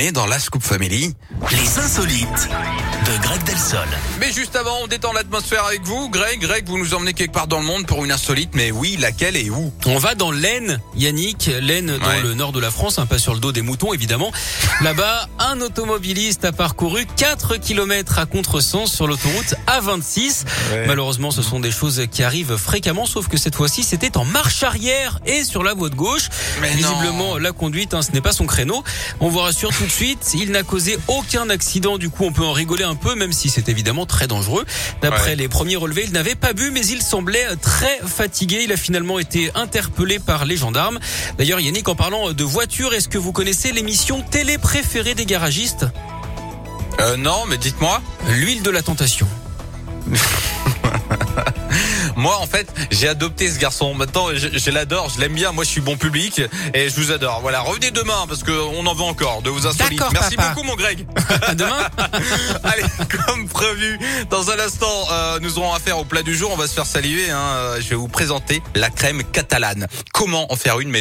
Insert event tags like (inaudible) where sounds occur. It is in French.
terminé dans la Scoop Family. Les insolites de Greg Delsol. Mais juste avant, on détend l'atmosphère avec vous. Greg, Greg, vous nous emmenez quelque part dans le monde pour une insolite, mais oui, laquelle et où? On va dans l'Aisne, Yannick, l'Aisne dans Ouais. le nord de la France, un pas sur le dos des moutons évidemment. (laughs) Là-bas, un automobiliste a parcouru 4 km à contresens sur l'autoroute A26. Ouais. Malheureusement, ce sont des choses qui arrivent fréquemment, sauf que cette fois-ci, c'était en marche arrière et sur la voie de gauche. Mais Visiblement, non. la conduite, hein, ce n'est pas son créneau. On vous rassure tout de suite, il n'a causé aucun accident. Du coup, on peut en rigoler un peu, même si c'est évidemment très dangereux. D'après Ouais. les premiers relevés, il n'avait pas bu, mais il semblait très fatigué. Il a finalement été interpellé par les gendarmes. D'ailleurs, Yannick, en parlant de voiture, est-ce que vous connaissez l'émission télé préférée des garagistes? Euh, non, mais dites-moi. L'huile de la tentation. (laughs) Moi, en fait, j'ai adopté ce garçon. Maintenant, je, je l'adore, je l'aime bien. Moi, je suis bon public et je vous adore. Voilà, revenez demain parce que on en veut encore de vos insolites. Merci papa. beaucoup, mon Greg. À demain. (laughs) Allez, comme prévu, dans un instant, euh, nous aurons affaire au plat du jour. On va se faire saluer. Hein. Je vais vous présenter la crème catalane. Comment en faire une, mais